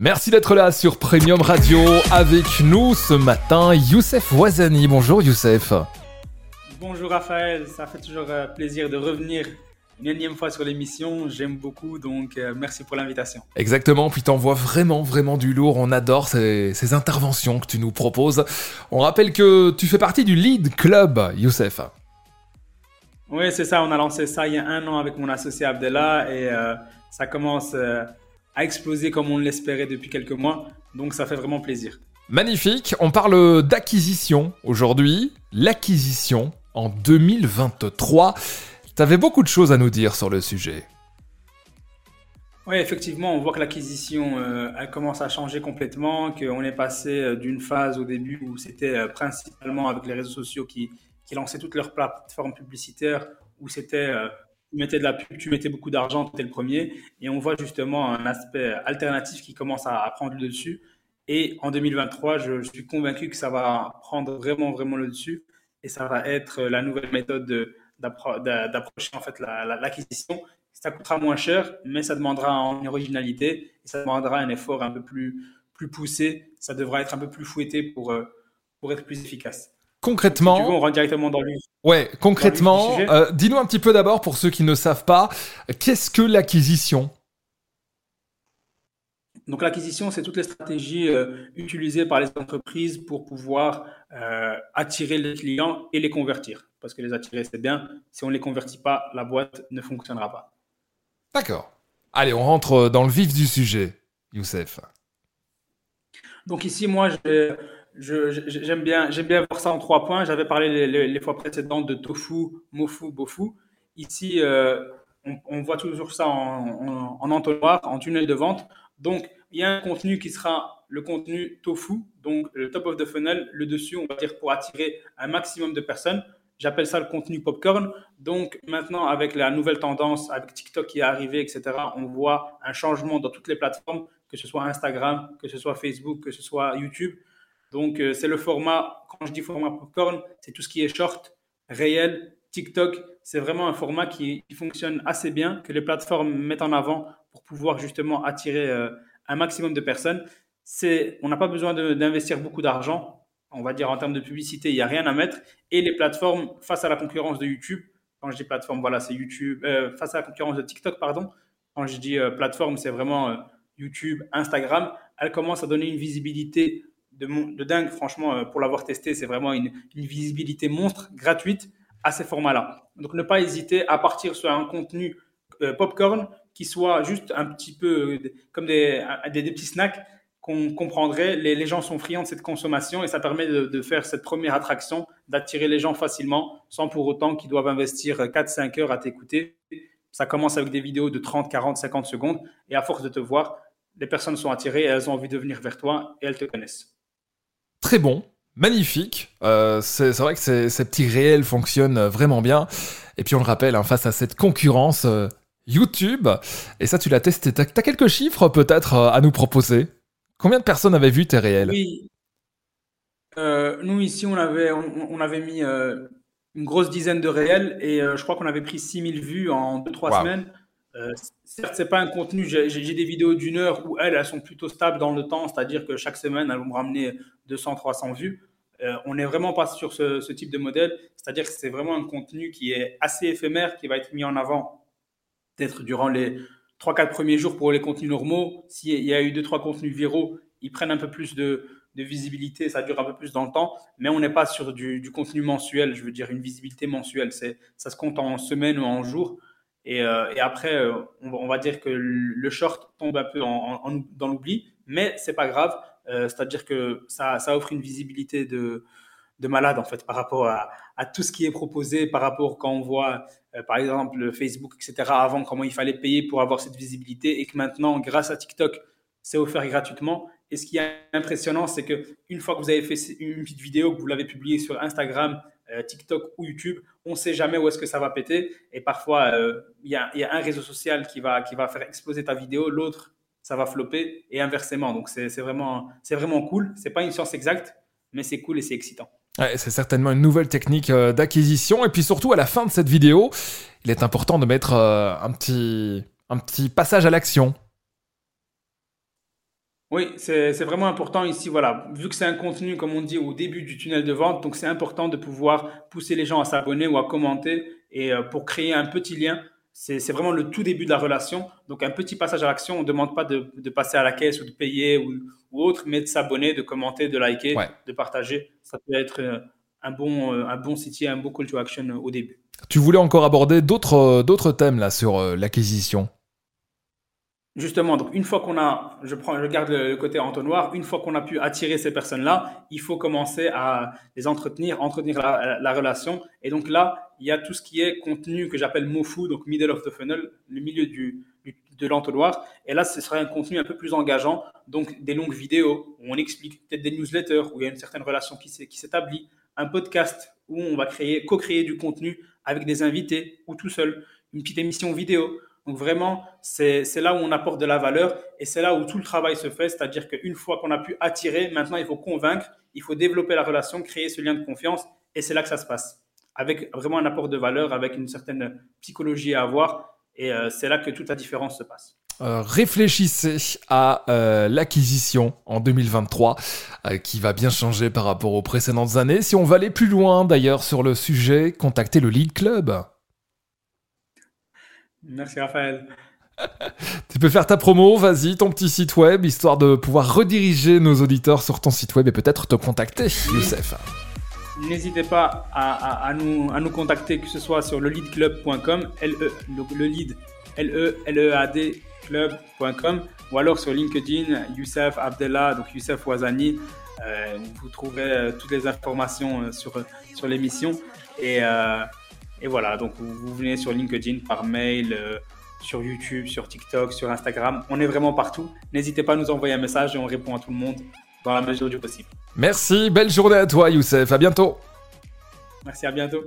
Merci d'être là sur Premium Radio. Avec nous ce matin, Youssef Ouazani. Bonjour Youssef. Bonjour Raphaël, ça fait toujours euh, plaisir de revenir une énième fois sur l'émission. J'aime beaucoup, donc euh, merci pour l'invitation. Exactement, puis t'envoies vraiment, vraiment du lourd. On adore ces, ces, interventions que tu nous proposes. On rappelle que tu fais partie du Lead Club, Youssef. Oui, c'est ça. On a lancé ça il y a un an avec mon associé Abdella et euh, ça commence euh, à exploser comme on l'espérait depuis quelques mois. Donc ça fait vraiment plaisir. Magnifique. On parle d'acquisition aujourd'hui. L'acquisition en 2023. Tu avais beaucoup de choses à nous dire sur le sujet. Oui, effectivement, on voit que l'acquisition, euh, elle commence à changer complètement, qu'on est passé euh, d'une phase au début où c'était euh, principalement avec les réseaux sociaux qui, qui lançaient toutes leurs plateformes publicitaires, où c'était, euh, tu mettais de la pub, tu mettais beaucoup d'argent, tu étais le premier, et on voit justement un aspect alternatif qui commence à, prendre le dessus. Et en 2023, je, suis convaincu que ça va prendre vraiment, vraiment le dessus, et ça va être la nouvelle méthode d'approcher en fait l'acquisition. La, ça coûtera moins cher, mais ça demandera une originalité et ça demandera un effort un peu plus, plus poussé. Ça devra être un peu plus fouetté pour, euh, pour être plus efficace. Concrètement, si tu veux, on rentre directement dans le Ouais, concrètement, euh, dis-nous un petit peu d'abord pour ceux qui ne savent pas, qu'est-ce que l'acquisition? Donc l'acquisition, c'est toutes les stratégies euh, utilisées par les entreprises pour pouvoir euh, attirer les clients et les convertir. Parce que les attirer, c'est bien. Si on ne les convertit pas, la boîte ne fonctionnera pas. D'accord. Allez, on rentre dans le vif du sujet, Youssef. Donc ici, moi, j'aime bien, bien voir ça en trois points. J'avais parlé les, fois précédentes de tofu, mofu, bofu. Ici, euh, on, voit toujours ça en entonnoir, en tunnel de vente. Donc, il y a un contenu qui sera le contenu tofu, donc le top of the funnel, le dessus, on va dire pour attirer un maximum de personnes. J'appelle ça le contenu popcorn. Donc maintenant, avec la nouvelle tendance, avec TikTok qui est arrivé, etc., on voit un changement dans toutes les plateformes, que ce soit Instagram, que ce soit Facebook, que ce soit YouTube. Donc euh, c'est le format, quand je dis format popcorn, c'est tout ce qui est short, réel, TikTok. C'est vraiment un format qui, fonctionne assez bien, que les plateformes mettent en avant pour pouvoir justement attirer euh, un maximum de personnes. On n'a pas besoin d'investir beaucoup d'argent. On va dire en termes de publicité, il n'y a rien à mettre. Et les plateformes, face à la concurrence de YouTube, quand je dis plateforme, voilà, c'est YouTube, euh, face à la concurrence de TikTok, pardon. Quand je dis plateforme, c'est vraiment YouTube, Instagram. Elles commencent à donner une visibilité de, dingue, franchement, euh, pour l'avoir testé, c'est vraiment une, visibilité monstre, gratuite, à ces formats-là. Donc ne pas hésiter à partir sur un contenu euh, popcorn qui soit juste un petit peu euh, comme des, des, petits snacks qu'on comprendrait. Les, les, gens sont friands de cette consommation et ça permet de, de faire cette première attraction, d'attirer les gens facilement sans pour autant qu'ils doivent investir 4-5 heures à t'écouter. Ça commence avec des vidéos de 30, 40, 50 secondes et à force de te voir, les personnes sont attirées, elles ont envie de venir vers toi et elles te connaissent. Très bon, magnifique. Euh, c'est vrai que ces, ces, petits réels fonctionnent vraiment bien. Et puis on le rappelle, hein, face à cette concurrence, euh, YouTube. Et ça, tu l'as testé. Tu as, as, quelques chiffres peut-être euh, à nous proposer? Combien de personnes avaient vu tes réels? Oui. Nous, ici, on avait, on, on avait mis une grosse dizaine de réels et je crois qu'on avait pris 6000 vues en 2-3 wow. semaines. Euh, certes, c'est pas un contenu. J'ai des vidéos d'une heure où elles, sont plutôt stables dans le temps, c'est-à-dire que chaque semaine, elles vont me ramener 200-300 vues. Euh, on n'est vraiment pas sur ce, type de modèle, c'est-à-dire que c'est vraiment un contenu qui est assez éphémère, qui va être mis en avant peut-être durant les 3-4 premiers jours pour les contenus normaux. S'il y a eu 2-3 contenus viraux, ils prennent un peu plus de, visibilité, ça dure un peu plus dans le temps, mais on n'est pas sur du, contenu mensuel, je veux dire une visibilité mensuelle. Ça se compte en semaines ou en jours. Et, euh, et après, euh, on, va dire que le short tombe un peu dans l'oubli, mais c'est pas grave. Euh, C'est-à-dire que ça, offre une visibilité de, de malade en fait par rapport à, tout ce qui est proposé, par rapport quand on voit par exemple Facebook, etc. Avant comment il fallait payer pour avoir cette visibilité et que maintenant grâce à TikTok c'est offert gratuitement. Et ce qui est impressionnant, c'est que une fois que vous avez fait une petite vidéo, que vous l'avez publiée sur Instagram, euh, TikTok ou YouTube, on ne sait jamais où est-ce que ça va péter. Et parfois, euh, il y, a un réseau social qui va, qui va faire exploser ta vidéo, l'autre, ça va flopper et inversement. Donc, c'est vraiment, vraiment cool. Ce n'est pas une science exacte, mais c'est cool et c'est excitant. C'est certainement une nouvelle technique euh, d'acquisition. Et puis surtout, à la fin de cette vidéo, il est important de mettre un, petit, un petit passage à l'action. Oui, c'est vraiment important ici, voilà. Vu que c'est un contenu, comme on dit, au début du tunnel de vente, donc c'est important de pouvoir pousser les gens à s'abonner ou à commenter et euh, pour créer un petit lien. C'est vraiment le tout début de la relation. Donc un petit passage à l'action, on ne demande pas de, de passer à la caisse ou de payer ou, ou autre, mais de s'abonner, de commenter, de liker, Ouais. de partager. Ça peut être euh, un bon, euh, un bon site, un bon call to action au début. Tu voulais encore aborder d'autres thèmes là sur l'acquisition? Justement, donc une fois qu'on a, je prends, je garde le, côté entonnoir, une fois qu'on a pu attirer ces personnes-là, il faut commencer à les entretenir, entretenir la, la relation. Et donc là, il y a tout ce qui est contenu que j'appelle MOFU, donc middle of the funnel, le milieu du, de l'entonnoir. Et là, ce sera un contenu un peu plus engageant, donc des longues vidéos où on explique, peut-être des newsletters où il y a une certaine relation qui s'établit, un podcast où on va créer, co-créer du contenu avec des invités ou tout seul, une petite émission vidéo. Donc vraiment, c'est là où on apporte de la valeur et c'est là où tout le travail se fait. C'est-à-dire qu'une fois qu'on a pu attirer, maintenant il faut convaincre, il faut développer la relation, créer ce lien de confiance et c'est là que ça se passe. Avec vraiment un apport de valeur, avec une certaine psychologie à avoir et euh, c'est là que toute la différence se passe. Euh, réfléchissez à euh, l'acquisition en 2023 euh, qui va bien changer par rapport aux précédentes années. Si on va aller plus loin d'ailleurs sur le sujet, contactez le Lead Club. Merci Raphaël. Tu peux faire ta promo, vas-y, ton petit site web, histoire de pouvoir rediriger nos auditeurs sur ton site web et peut-être te contacter, Youssef. N'hésitez pas à, à- à nous, à nous contacter, que ce soit sur le leadclub.com, L -E, le, le lead, L-E-L-E-A-D club.com, ou alors sur LinkedIn, Youssef Abdellah, donc Youssef Ouazani. Euh, vous trouverez euh, toutes les informations euh, sur, sur l'émission. Et, euh, et voilà, donc vous, vous venez sur LinkedIn par mail, euh, sur YouTube, sur TikTok, sur Instagram. On est vraiment partout. N'hésitez pas à nous envoyer un message et on répond à tout le monde dans la mesure du possible. Merci, belle journée à toi, Youssef, à bientôt. Merci, à bientôt.